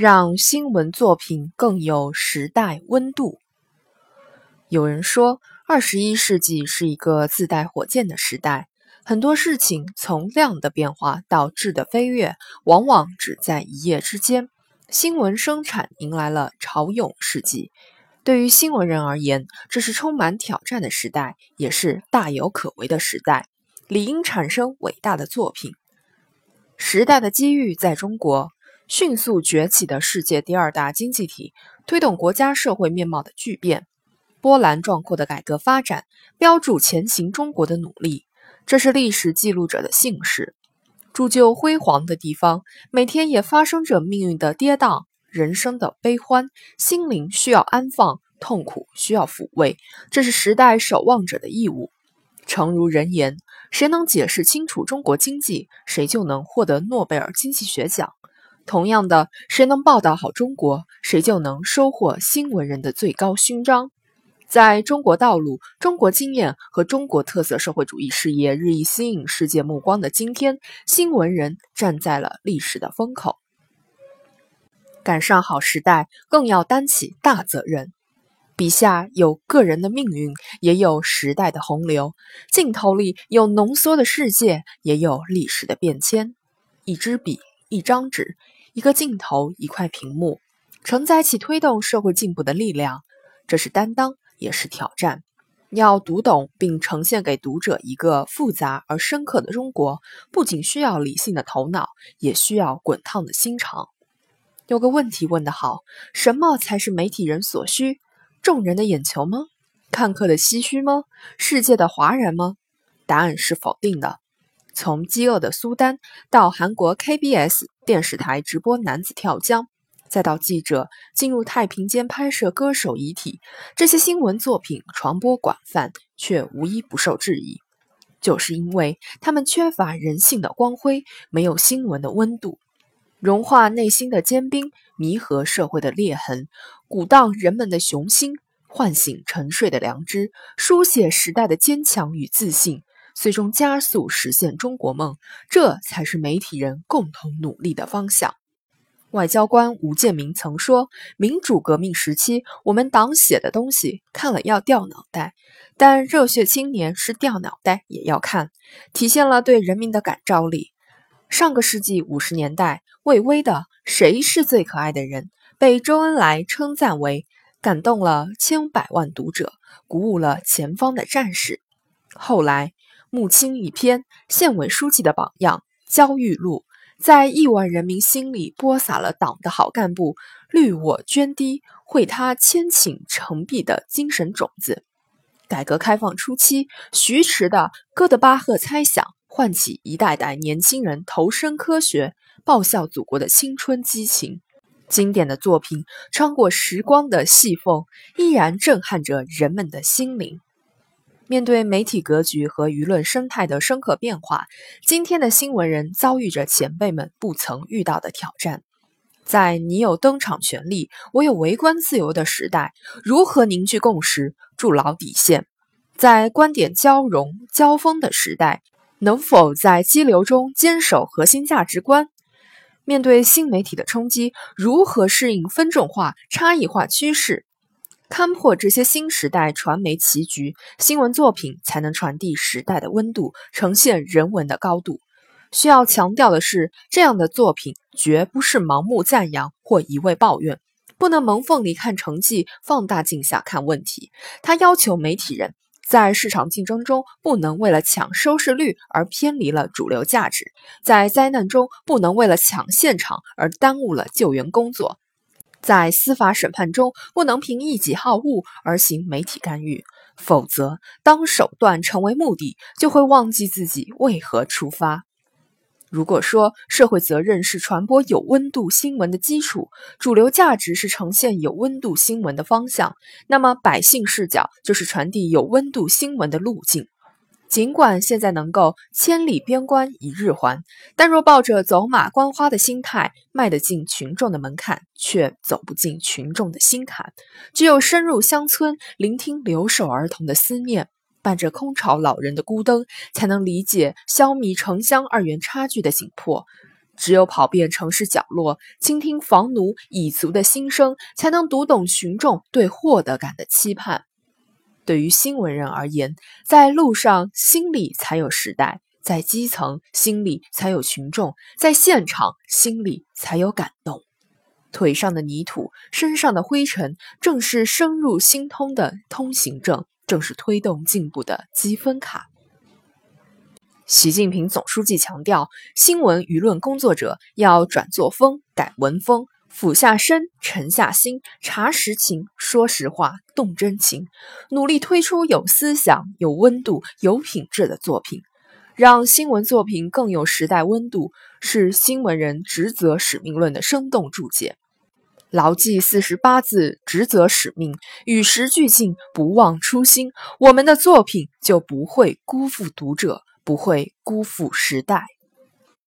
让新闻作品更有时代温度。有人说，二十一世纪是一个自带火箭的时代，很多事情从量的变化到质的飞跃，往往只在一夜之间。新闻生产迎来了潮涌世纪。对于新闻人而言，这是充满挑战的时代，也是大有可为的时代，理应产生伟大的作品。时代的机遇在中国。迅速崛起的世界第二大经济体，推动国家社会面貌的巨变，波澜壮阔的改革发展，标注前行中国的努力。这是历史记录者的幸事。铸就辉煌的地方，每天也发生着命运的跌宕，人生的悲欢，心灵需要安放，痛苦需要抚慰。这是时代守望者的义务。诚如人言，谁能解释清楚中国经济，谁就能获得诺贝尔经济学奖。同样的，谁能报道好中国，谁就能收获新闻人的最高勋章。在中国道路、中国经验和中国特色社会主义事业日益吸引世界目光的今天，新闻人站在了历史的风口，赶上好时代，更要担起大责任。笔下有个人的命运，也有时代的洪流；镜头里有浓缩的世界，也有历史的变迁。一支笔。一张纸，一个镜头，一块屏幕，承载起推动社会进步的力量。这是担当，也是挑战。要读懂并呈现给读者一个复杂而深刻的中国，不仅需要理性的头脑，也需要滚烫的心肠。有个问题问得好：什么才是媒体人所需？众人的眼球吗？看客的唏嘘吗？世界的哗然吗？答案是否定的。从饥饿的苏丹到韩国 KBS 电视台直播男子跳江，再到记者进入太平间拍摄歌手遗体，这些新闻作品传播广泛，却无一不受质疑，就是因为他们缺乏人性的光辉，没有新闻的温度，融化内心的坚冰，弥合社会的裂痕，鼓荡人们的雄心，唤醒沉睡的良知，书写时代的坚强与自信。最终加速实现中国梦，这才是媒体人共同努力的方向。外交官吴建民曾说：“民主革命时期，我们党写的东西看了要掉脑袋，但热血青年是掉脑袋也要看，体现了对人民的感召力。”上个世纪五十年代，魏巍的《谁是最可爱的人》被周恩来称赞为感动了千百万读者，鼓舞了前方的战士。后来。穆青一篇，县委书记的榜样，焦裕禄在亿万人民心里播撒了党的好干部绿我涓滴，惠他千顷成碧的精神种子。改革开放初期，徐迟的《哥德巴赫猜想》唤起一代代年轻人投身科学、报效祖国的青春激情。经典的作品穿过时光的细缝，依然震撼着人们的心灵。面对媒体格局和舆论生态的深刻变化，今天的新闻人遭遇着前辈们不曾遇到的挑战。在你有登场权利，我有围观自由的时代，如何凝聚共识，筑牢底线？在观点交融交锋的时代，能否在激流中坚守核心价值观？面对新媒体的冲击，如何适应分众化、差异化趋势？看破这些新时代传媒棋局，新闻作品才能传递时代的温度，呈现人文的高度。需要强调的是，这样的作品绝不是盲目赞扬或一味抱怨，不能蒙缝里看成绩，放大镜下看问题。他要求媒体人在市场竞争中，不能为了抢收视率而偏离了主流价值；在灾难中，不能为了抢现场而耽误了救援工作。在司法审判中，不能凭一己好恶而行媒体干预，否则，当手段成为目的，就会忘记自己为何出发。如果说社会责任是传播有温度新闻的基础，主流价值是呈现有温度新闻的方向，那么百姓视角就是传递有温度新闻的路径。尽管现在能够千里边关一日还，但若抱着走马观花的心态，迈得进群众的门槛，却走不进群众的心坎。只有深入乡村，聆听留守儿童的思念，伴着空巢老人的孤灯，才能理解消弭城乡二元差距的紧迫。只有跑遍城市角落，倾听房奴蚁族的心声，才能读懂群众对获得感的期盼。对于新闻人而言，在路上心里才有时代，在基层心里才有群众，在现场心里才有感动。腿上的泥土，身上的灰尘，正是深入心通的通行证，正是推动进步的积分卡。习近平总书记强调，新闻舆论工作者要转作风、改文风，俯下身、沉下心，查实情、说实话、动真情，努力推出有思想、有温度、有品质的作品，让新闻作品更有时代温度，是新闻人职责使命论的生动注解。牢记四十八字职责使命，与时俱进，不忘初心，我们的作品就不会辜负读者。不会辜负时代。